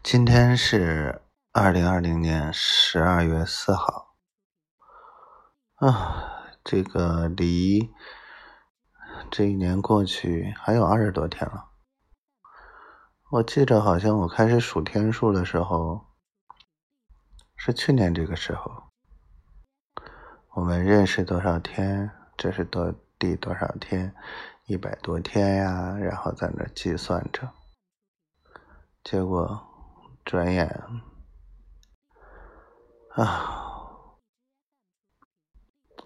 今天是二零二零年十二月四号啊，这个离这一年过去还有二十多天了。我记着好像我开始数天数的时候是去年这个时候，我们认识多少天？这是多第多少天？一百多天呀，然后在那计算着，结果。转眼啊，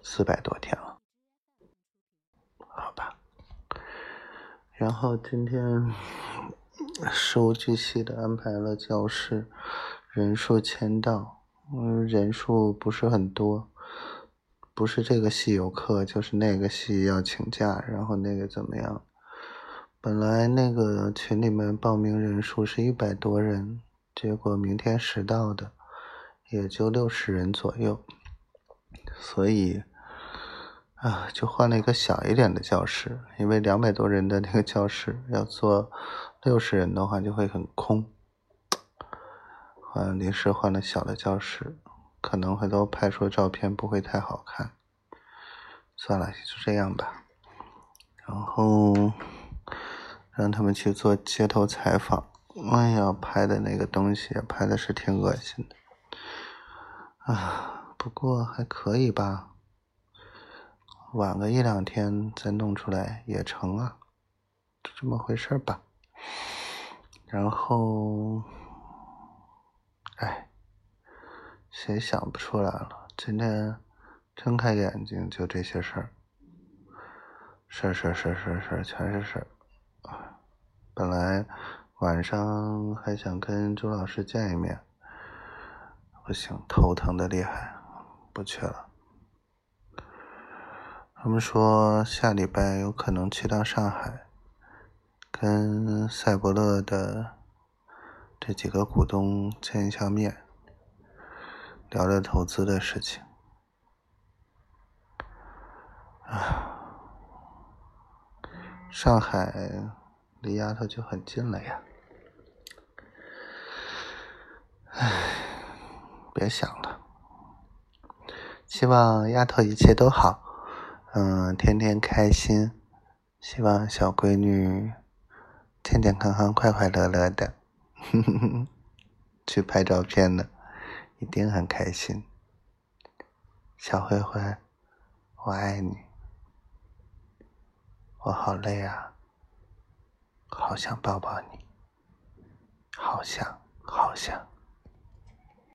四百多天了，好吧。然后今天事无巨细的安排了教室，人数签到，嗯，人数不是很多，不是这个系有课，就是那个系要请假，然后那个怎么样？本来那个群里面报名人数是一百多人。结果明天迟到的也就六十人左右，所以啊，就换了一个小一点的教室，因为两百多人的那个教室要坐六十人的话就会很空。换临时换了小的教室，可能回头拍出照片不会太好看，算了，就这样吧。然后让他们去做街头采访。哎呀，拍的那个东西拍的是挺恶心的，啊，不过还可以吧，晚个一两天再弄出来也成啊，就这么回事吧。然后，哎，谁想不出来了？今天睁开眼睛就这些事，事儿事儿事儿事儿事儿全是事儿，本来。晚上还想跟周老师见一面，不行，头疼的厉害，不去了。他们说下礼拜有可能去趟上海，跟赛博乐的这几个股东见一下面，聊聊投资的事情。啊，上海离丫头就很近了呀。唉，别想了。希望丫头一切都好，嗯，天天开心。希望小闺女健健康康、快快乐乐的。哼哼哼去拍照片呢，一定很开心。小灰灰，我爱你。我好累啊，好想抱抱你，好想，好想。